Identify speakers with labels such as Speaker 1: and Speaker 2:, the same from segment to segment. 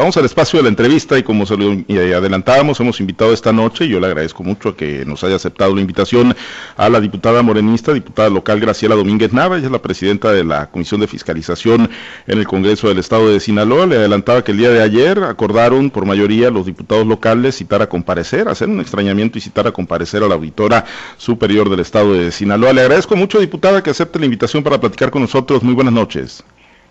Speaker 1: Vamos al espacio de la entrevista y como se lo adelantábamos, hemos invitado esta noche, y yo le agradezco mucho que nos haya aceptado la invitación a la diputada morenista, diputada local Graciela Domínguez Nava, ella es la presidenta de la Comisión de Fiscalización en el Congreso del Estado de Sinaloa. Le adelantaba que el día de ayer acordaron por mayoría los diputados locales citar a comparecer, hacer un extrañamiento y citar a comparecer a la auditora superior del Estado de Sinaloa. Le agradezco mucho, diputada, que acepte la invitación para platicar con nosotros. Muy buenas noches.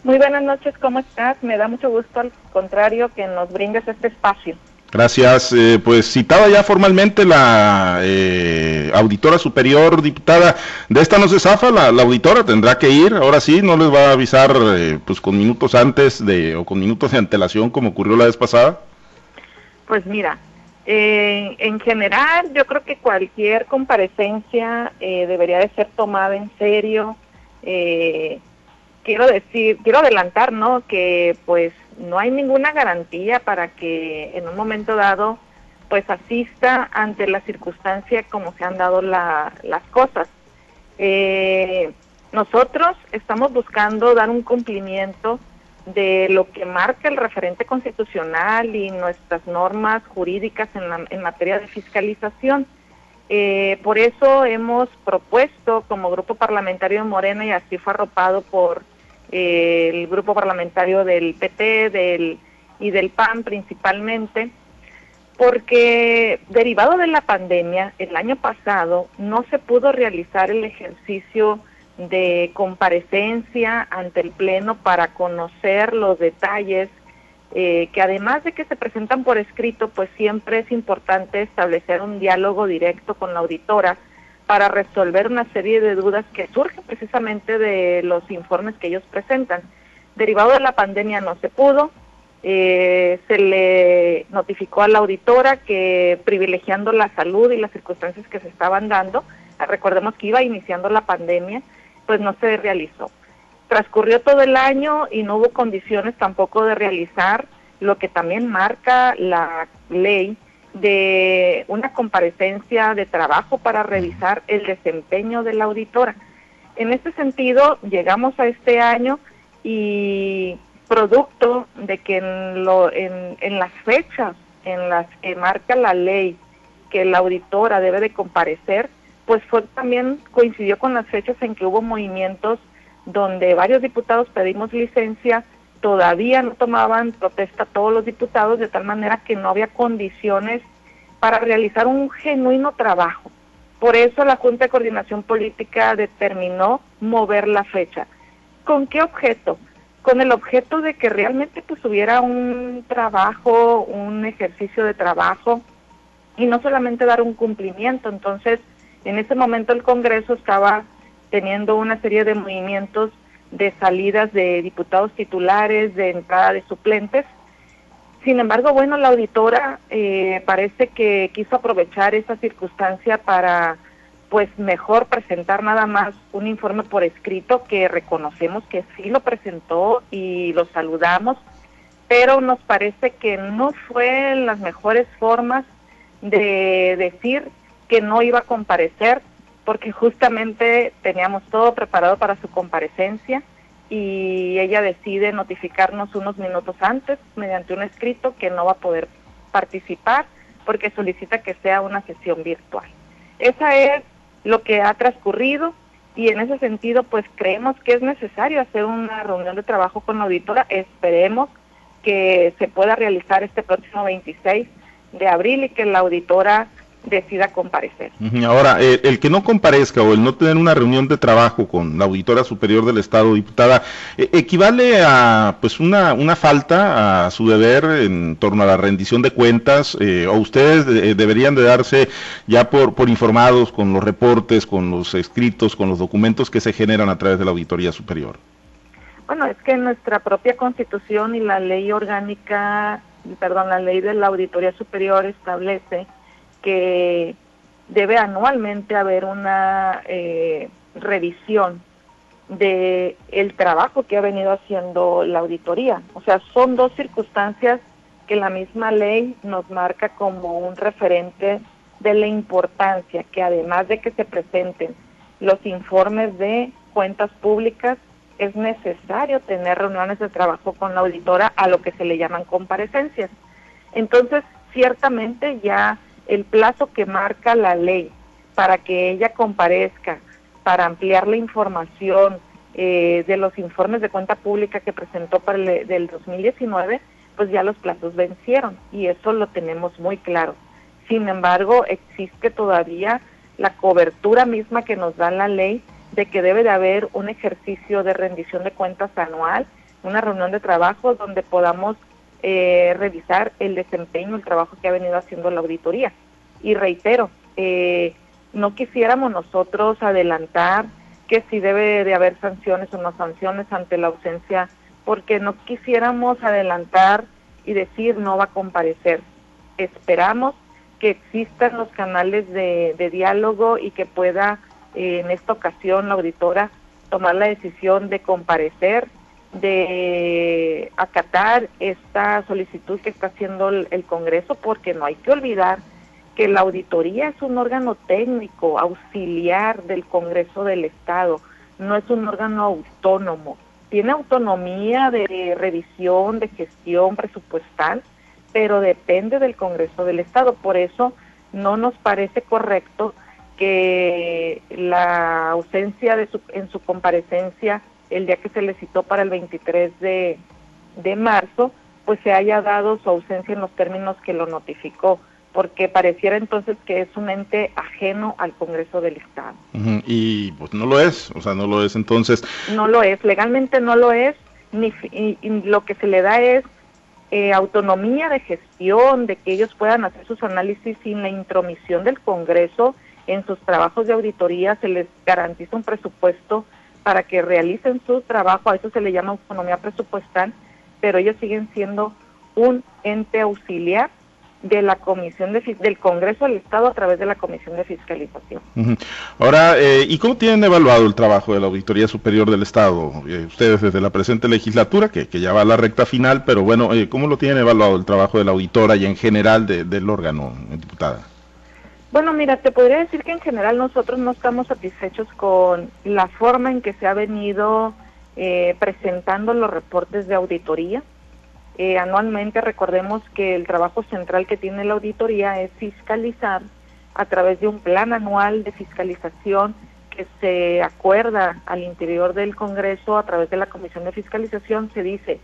Speaker 2: Muy buenas noches, ¿cómo estás? Me da mucho gusto, al contrario, que nos brindes este espacio.
Speaker 1: Gracias. Eh, pues citada ya formalmente la eh, auditora superior, diputada, de esta no se zafa, la, auditora tendrá que ir, ahora sí, no les va a avisar eh, pues con minutos antes de o con minutos de antelación como ocurrió la vez pasada.
Speaker 2: Pues mira, en general yo creo que cualquier comparecencia debería de ser tomada en serio. Eh, quiero decir, quiero adelantar, ¿no? Que pues no hay ninguna garantía para que en un momento dado pues asista ante la circunstancia como se han dado las cosas. Eh, nosotros estamos buscando dar un cumplimiento de lo que marca el referente constitucional y nuestras normas jurídicas en, en materia de fiscalización. Eh, por eso hemos propuesto como grupo parlamentario de Morena y así fue arropado por el grupo parlamentario del PT del, y del PAN principalmente, porque derivado de la pandemia, el año pasado no se pudo realizar el ejercicio de comparecencia ante el Pleno para conocer los detalles, eh, que además de que se presentan por escrito, pues siempre es importante establecer un diálogo directo con la auditora para resolver una serie de dudas que surgen precisamente de los informes que ellos presentan. Derivado de la pandemia no se pudo, eh, se le notificó a la auditora que privilegiando la salud y las circunstancias que se estaban dando, recordemos que iba iniciando la pandemia, pues no se realizó. Transcurrió todo el año y no hubo condiciones tampoco de realizar lo que también marca la ley de una comparecencia de trabajo para revisar el desempeño de la auditora. En este sentido, llegamos a este año y producto de que en, lo, en, las fechas en las que marca la ley que la auditora debe de comparecer, pues fue también coincidió con las fechas en que hubo movimientos donde varios diputados pedimos licencia todavía no tomaban protesta todos los diputados, de tal manera que no había condiciones para realizar un genuino trabajo. Por eso la Junta de Coordinación Política determinó mover la fecha. ¿Con qué objeto? Con el objeto de que realmente pues hubiera un trabajo, un ejercicio de trabajo y no solamente dar un cumplimiento. Entonces, en ese momento el Congreso estaba teniendo una serie de movimientos de salidas de diputados titulares, de entrada de suplentes. Sin embargo, bueno, la auditora eh, parece que quiso aprovechar esa circunstancia para, pues, mejor presentar nada más un informe por escrito que reconocemos que sí lo presentó y lo saludamos, pero nos parece que no fue las mejores formas de decir que no iba a comparecer porque justamente teníamos todo preparado para su comparecencia y ella decide notificarnos unos minutos antes mediante un escrito que no va a poder participar porque solicita que sea una sesión virtual. Esa es lo que ha transcurrido y en ese sentido pues creemos que es necesario hacer una reunión de trabajo con la auditora. Esperemos que se pueda realizar este próximo 26 de abril y que la auditora decida comparecer.
Speaker 1: Ahora, eh, el que no comparezca o el no tener una reunión de trabajo con la auditora superior del Estado, diputada, eh, equivale a pues una, una falta a su deber en torno a la rendición de cuentas eh, o ustedes deberían de darse ya por, por informados con los reportes, con los escritos, con los documentos que se generan a través de la auditoría superior.
Speaker 2: Bueno, es que nuestra propia constitución y la ley orgánica, perdón, la ley de la auditoría superior establece que debe anualmente haber una eh, revisión de el trabajo que ha venido haciendo la auditoría. O sea, son dos circunstancias que la misma ley nos marca como un referente de la importancia que además de que se presenten los informes de cuentas públicas, es necesario tener reuniones de trabajo con la auditora a lo que se le llaman comparecencias. Entonces, ciertamente ya el plazo que marca la ley para que ella comparezca, para ampliar la información eh, de los informes de cuenta pública que presentó para el del 2019, pues ya los plazos vencieron y eso lo tenemos muy claro. Sin embargo, existe todavía la cobertura misma que nos da la ley de que debe de haber un ejercicio de rendición de cuentas anual, una reunión de trabajo donde podamos eh, revisar el desempeño, el trabajo que ha venido haciendo la auditoría. Y reitero, eh, no quisiéramos nosotros adelantar que si debe de haber sanciones o no sanciones ante la ausencia, porque no quisiéramos adelantar y decir no va a comparecer. Esperamos que existan los canales de, diálogo y que pueda eh, en esta ocasión la auditora tomar la decisión de comparecer, de acatar esta solicitud que está haciendo el, el Congreso, porque no hay que olvidar que la auditoría es un órgano técnico, auxiliar del Congreso del Estado, no es un órgano autónomo. Tiene autonomía de revisión, de gestión presupuestal, pero depende del Congreso del Estado. Por eso no nos parece correcto que la ausencia de su, en su comparecencia el día que se le citó para el 23 de, de marzo, pues se haya dado su ausencia en los términos que lo notificó porque pareciera entonces que es un ente ajeno al Congreso del Estado.
Speaker 1: Y pues no lo es, o sea, no lo es entonces.
Speaker 2: No lo es, legalmente no lo es, ni y, lo que se le da es eh, autonomía de gestión, de que ellos puedan hacer sus análisis sin la intromisión del Congreso en sus trabajos de auditoría, se les garantiza un presupuesto para que realicen su trabajo, a eso se le llama autonomía presupuestal, pero ellos siguen siendo un ente auxiliar de la Comisión de, del Congreso del Estado a través de la Comisión de Fiscalización.
Speaker 1: Ahora, eh, ¿y cómo tienen evaluado el trabajo de la Auditoría Superior del Estado? Eh, ustedes desde la presente legislatura, que, que, ya va a la recta final, pero bueno, eh, ¿cómo lo tienen evaluado el trabajo de la auditora y en general del órgano, diputada?
Speaker 2: Bueno, mira, te podría decir que en general nosotros no estamos satisfechos con la forma en que se ha venido presentando los reportes de auditoría. Eh, anualmente recordemos que el trabajo central que tiene la auditoría es fiscalizar a través de un plan anual de fiscalización que se acuerda al interior del Congreso a través de la Comisión de Fiscalización, se dice,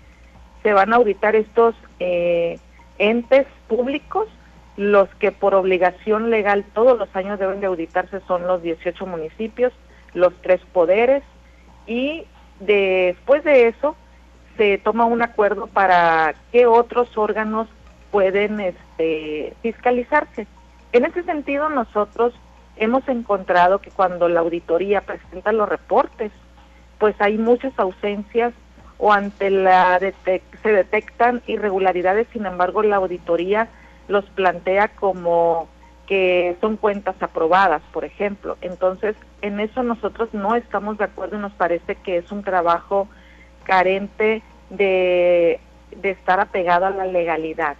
Speaker 2: se van a auditar estos eh, entes públicos, los que por obligación legal todos los años deben de auditarse son los 18 municipios, los tres poderes, y después de eso se toma un acuerdo para qué otros órganos pueden este, fiscalizarse. En ese sentido, nosotros hemos encontrado que cuando la auditoría presenta los reportes, pues hay muchas ausencias o ante la se detectan irregularidades, sin embargo, la auditoría los plantea como que son cuentas aprobadas, por ejemplo. Entonces, en eso nosotros no estamos de acuerdo y nos parece que es un trabajo carente de, estar apegado a la legalidad.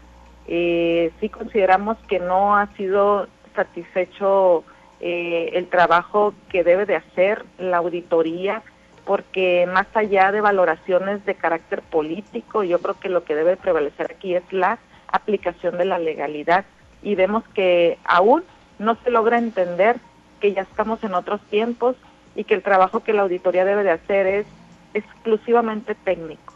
Speaker 2: Eh, sí consideramos que no ha sido satisfecho eh, el trabajo que debe de hacer la auditoría, porque más allá de valoraciones de carácter político, yo creo que lo que debe prevalecer aquí es la aplicación de la legalidad y vemos que aún no se logra entender que ya estamos en otros tiempos y que el trabajo que la auditoría debe de hacer es exclusivamente técnico.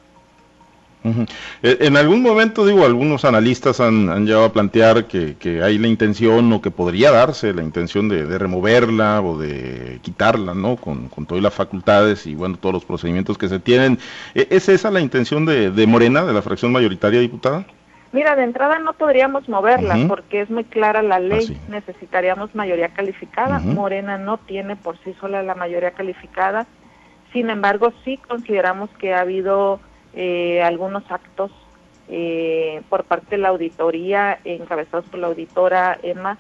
Speaker 1: Eh, en algún momento, digo, algunos analistas han, han llegado a plantear que, hay la intención o que podría darse la intención de, removerla o de quitarla, ¿no? Con, todas las facultades y, bueno, todos los procedimientos que se tienen. ¿E, ¿Es esa la intención de, Morena, de la fracción mayoritaria diputada?
Speaker 2: Mira, de entrada no podríamos moverla porque es muy clara la ley, ah, necesitaríamos mayoría calificada. Morena no tiene por sí sola la mayoría calificada. Sin embargo, sí consideramos que ha habido eh, algunos actos eh, por parte de la auditoría, encabezados por la auditora Emma,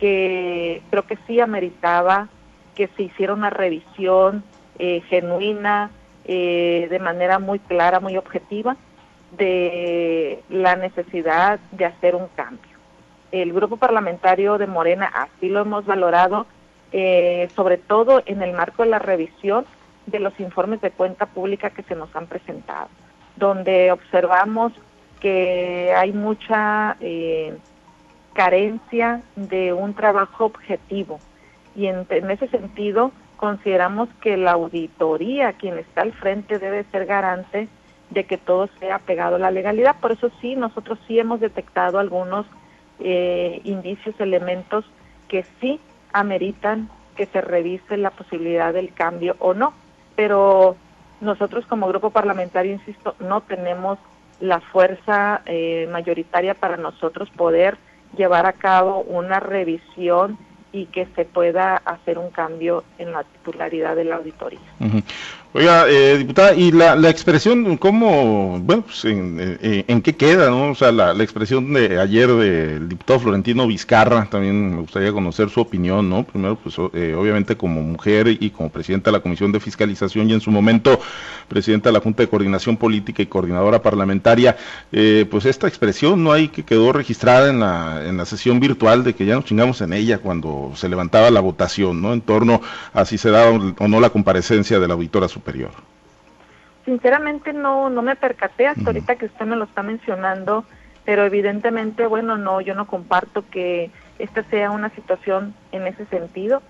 Speaker 2: que creo que sí ameritaba que se hiciera una revisión eh, genuina, de manera muy clara, muy objetiva, de la necesidad de hacer un cambio. El grupo parlamentario de Morena así lo hemos valorado, sobre todo en el marco de la revisión de los informes de cuenta pública que se nos han presentado, donde observamos que hay mucha eh, carencia de un trabajo objetivo y en, en, ese sentido consideramos que la auditoría, quien está al frente, debe ser garante de que todo sea pegado a la legalidad. Por eso sí, nosotros sí hemos detectado algunos eh, indicios, elementos que sí ameritan que se revise la posibilidad del cambio o no. Pero nosotros como grupo parlamentario, insisto, no tenemos la fuerza eh, mayoritaria para nosotros poder llevar a cabo una revisión y que se pueda hacer un cambio en la titularidad de la auditoría.
Speaker 1: Oiga, eh, diputada, y la, la expresión, ¿cómo, bueno, pues en, en, qué queda, no? O sea, la, la expresión de ayer del diputado Florentino Vizcarra, también me gustaría conocer su opinión, ¿no? Primero, pues eh, obviamente como mujer y como presidenta de la Comisión de Fiscalización y en su momento presidenta de la Junta de Coordinación Política y coordinadora parlamentaria, eh, pues esta expresión, ¿no? Hay que quedó registrada en la, en la sesión virtual de que ya nos chingamos en ella cuando se levantaba la votación, ¿no? En torno a si se daba o no la comparecencia de la auditora superior?
Speaker 2: Sinceramente no, no me percaté hasta ahorita que usted me lo está mencionando, pero evidentemente, bueno, no, yo no comparto que esta sea una situación en ese sentido.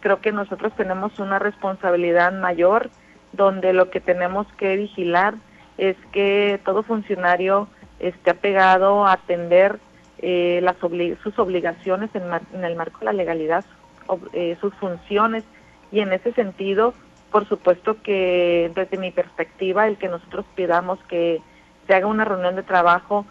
Speaker 2: Creo que nosotros tenemos una responsabilidad mayor donde lo que tenemos que vigilar es que todo funcionario esté apegado a atender eh, las sus obligaciones en, en, el marco de la legalidad, eh, sus funciones, y en ese sentido por supuesto que desde mi perspectiva el que nosotros pidamos que se haga una reunión de trabajo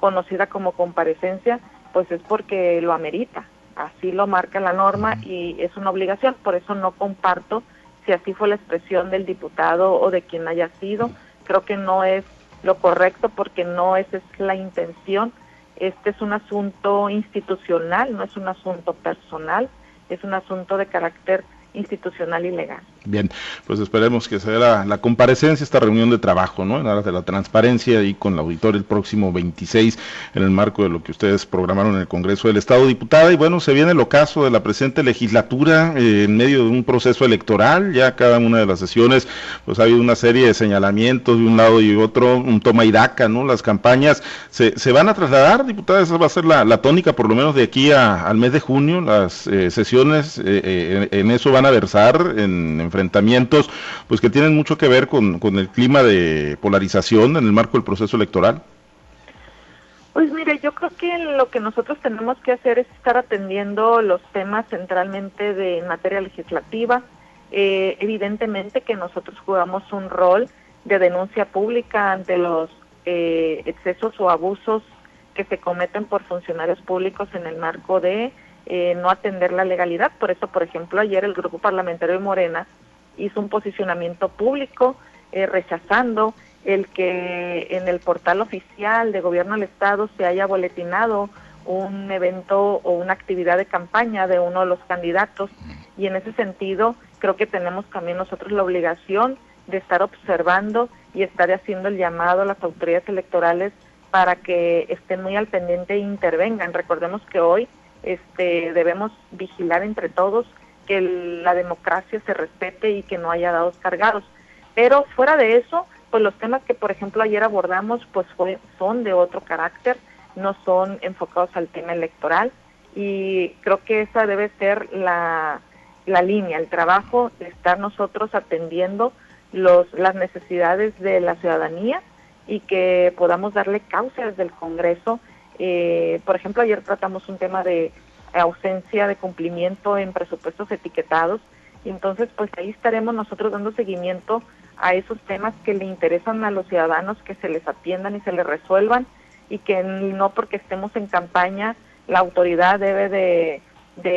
Speaker 2: conocida como comparecencia, pues es porque lo amerita. Así lo marca la norma y es una obligación. Por eso no comparto si así fue la expresión del diputado o de quien haya sido. Creo que no es lo correcto porque no esa es la intención. Este es un asunto institucional, no es un asunto personal, es un asunto de carácter institucional y legal.
Speaker 1: Bien, pues esperemos que sea la, comparecencia, esta reunión de trabajo, ¿no? En aras de la transparencia y con la auditor el próximo 26 en el marco de lo que ustedes programaron en el Congreso del Estado, diputada. Y bueno, se viene el ocaso de la presente legislatura eh, en medio de un proceso electoral. Ya cada una de las sesiones, pues ha habido una serie de señalamientos de un lado y otro, un toma y daca, ¿no? Las campañas se, se van a trasladar, diputada, esa va a ser la, la tónica por lo menos de aquí al mes de junio. Las eh, sesiones eh, en, eso van a versar en enfrentamientos pues que tienen mucho que ver con, con el clima de polarización en el marco del proceso electoral?
Speaker 2: Pues mire, yo creo que lo que nosotros tenemos que hacer es estar atendiendo los temas centralmente de materia legislativa. Eh, evidentemente que nosotros jugamos un rol de denuncia pública ante los eh, excesos o abusos que se cometen por funcionarios públicos en el marco de eh, no atender la legalidad. Por eso, por ejemplo, ayer el Grupo Parlamentario de Morena hizo un posicionamiento público eh, rechazando el que en el portal oficial de Gobierno del Estado se haya boletinado un evento o una actividad de campaña de uno de los candidatos y en ese sentido creo que tenemos también nosotros la obligación de estar observando y estar haciendo el llamado a las autoridades electorales para que estén muy al pendiente e intervengan. Recordemos que hoy este, debemos vigilar entre todos que la democracia se respete y que no haya dados cargados. Pero fuera de eso, pues los temas que por ejemplo ayer abordamos pues fue, son de otro carácter, no son enfocados al tema electoral y creo que esa debe ser la, la línea, el trabajo de estar nosotros atendiendo los, las necesidades de la ciudadanía y que podamos darle causa desde el Congreso. Eh, por ejemplo, ayer tratamos un tema de ausencia de cumplimiento en presupuestos etiquetados. Y entonces, pues ahí estaremos nosotros dando seguimiento a esos temas que le interesan a los ciudadanos, que se les atiendan y se les resuelvan y que no porque estemos en campaña la autoridad debe de,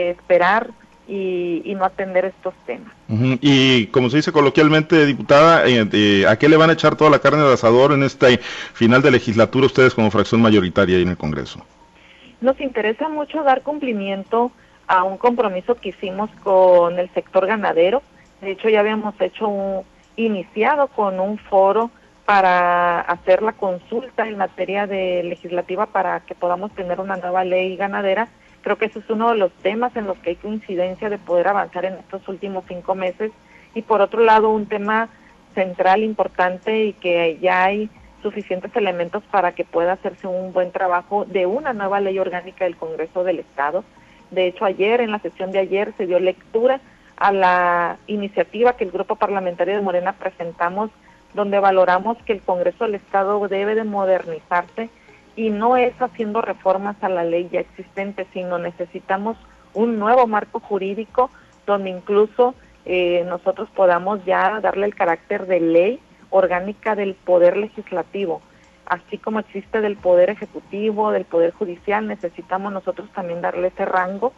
Speaker 2: esperar y, no atender estos temas.
Speaker 1: Y como se dice coloquialmente, diputada, eh, eh, ¿a qué le van a echar toda la carne de asador en este final de legislatura ustedes como fracción mayoritaria ahí en el Congreso?
Speaker 2: Nos interesa mucho dar cumplimiento a un compromiso que hicimos con el sector ganadero. De hecho, ya habíamos hecho un, iniciado con un foro para hacer la consulta en materia de legislativa para que podamos tener una nueva ley ganadera. Creo que ese es uno de los temas en los que hay coincidencia de poder avanzar en estos últimos cinco meses y por otro lado un tema central importante y que ya hay suficientes elementos para que pueda hacerse un buen trabajo de una nueva ley orgánica del Congreso del Estado. De hecho, ayer, en la sesión de ayer, se dio lectura a la iniciativa que el Grupo Parlamentario de Morena presentamos, donde valoramos que el Congreso del Estado debe de modernizarse y no es haciendo reformas a la ley ya existente, sino necesitamos un nuevo marco jurídico donde incluso eh, nosotros podamos ya darle el carácter de ley orgánica del poder legislativo, así como existe del poder ejecutivo, del poder judicial, necesitamos nosotros también darle ese rango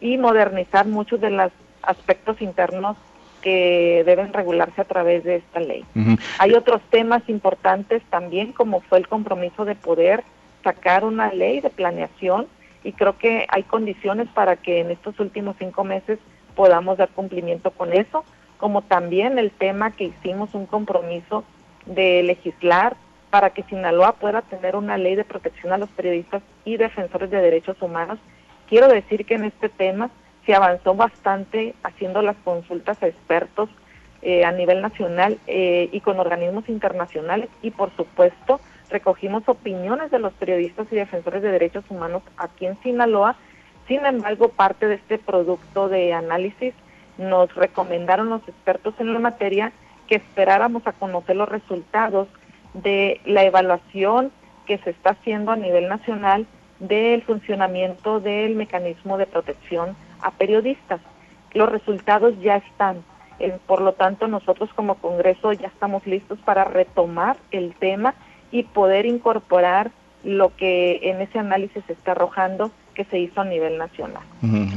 Speaker 2: y modernizar muchos de los aspectos internos que deben regularse a través de esta ley. Hay otros temas importantes también, como fue el compromiso de poder sacar una ley de planeación y creo que hay condiciones para que en estos últimos cinco meses podamos dar cumplimiento con eso, como también el tema que hicimos un compromiso de legislar para que Sinaloa pueda tener una ley de protección a los periodistas y defensores de derechos humanos. Quiero decir que en este tema se avanzó bastante haciendo las consultas a expertos eh, a nivel nacional eh, y con organismos internacionales y por supuesto recogimos opiniones de los periodistas y defensores de derechos humanos aquí en Sinaloa. Sin embargo, parte de este producto de análisis nos recomendaron los expertos en la materia que esperáramos a conocer los resultados de la evaluación que se está haciendo a nivel nacional del funcionamiento del mecanismo de protección a periodistas. Los resultados ya están. por lo tanto, nosotros como Congreso ya estamos listos para retomar el tema y poder incorporar lo que en ese análisis se está arrojando que se hizo a nivel nacional.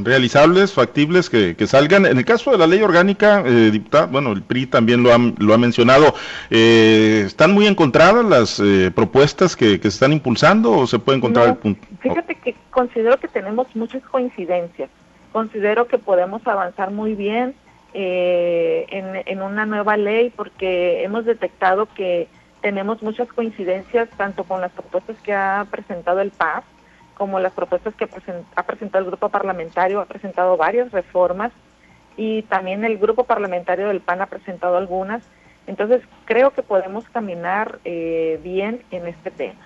Speaker 1: Realizables, factibles, que, salgan. En el caso de la ley orgánica, eh, diputada, bueno, el PRI también lo ha, lo ha mencionado, eh, ¿están muy encontradas las eh, propuestas que, que, se están impulsando o se puede encontrar el punto?
Speaker 2: Fíjate que considero que tenemos muchas coincidencias. Considero que podemos avanzar muy bien eh, en, en una nueva ley porque hemos detectado que tenemos muchas coincidencias tanto con las propuestas que ha presentado el PAS como las propuestas que ha presentado el grupo parlamentario, ha presentado varias reformas y también el grupo parlamentario del PAN ha presentado algunas. Entonces creo que podemos caminar eh, bien en este tema.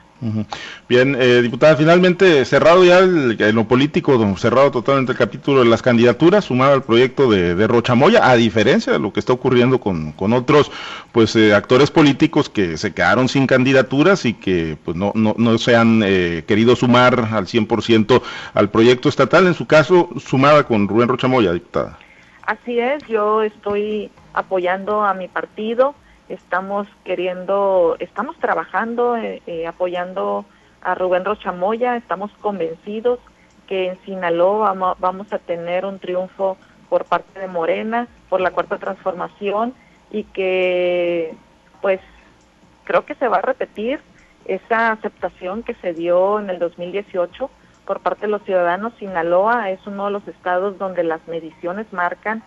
Speaker 1: Bien, eh, diputada, finalmente cerrado ya el, en lo político, cerrado totalmente el capítulo de las candidaturas, sumado al proyecto de, de Rochamoya, a diferencia de lo que está ocurriendo con, con otros pues eh, actores políticos que se quedaron sin candidaturas y que pues no, no, no se han eh, querido sumar al 100% al proyecto estatal, en su caso sumada con Rubén Rochamoya, diputada.
Speaker 2: Así es, yo estoy apoyando a mi partido estamos queriendo, estamos trabajando, eh, eh, apoyando a Rubén Rochamoya, estamos convencidos que en Sinaloa vamos, a tener un triunfo por parte de Morena, por la cuarta transformación y que pues creo que se va a repetir esa aceptación que se dio en el 2018 por parte de los ciudadanos. Sinaloa es uno de los estados donde las mediciones marcan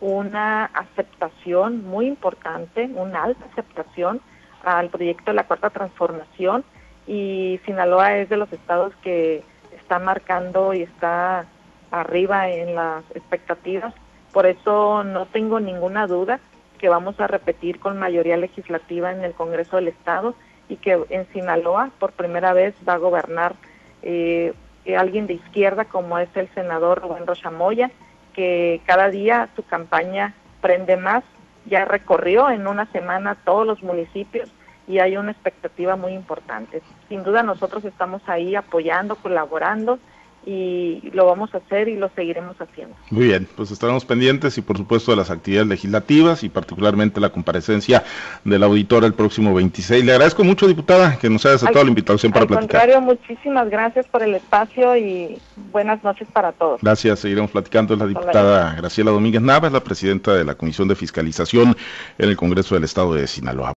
Speaker 2: una aceptación muy importante, una alta aceptación al proyecto de la Cuarta Transformación y Sinaloa es de los estados que está marcando y está arriba en las expectativas. Por eso no tengo ninguna duda que vamos a repetir con mayoría legislativa en el Congreso del Estado y que en Sinaloa por primera vez va a gobernar eh, alguien de izquierda como es el senador Rubén Rochamoya que cada día su campaña prende más. Ya recorrió en una semana todos los municipios y hay una expectativa muy importante. Sin duda nosotros estamos ahí apoyando, colaborando y lo vamos a hacer y lo seguiremos haciendo.
Speaker 1: Muy bien, pues estaremos pendientes y por supuesto de las actividades legislativas y particularmente la comparecencia del auditor el próximo 26. Le agradezco mucho, diputada, que nos haya aceptado la invitación para platicar.
Speaker 2: Al contrario, muchísimas gracias por el espacio y buenas noches para todos.
Speaker 1: Gracias, seguiremos platicando. Es la diputada Graciela Domínguez Navas, la presidenta de la Comisión de Fiscalización en el Congreso del Estado de Sinaloa.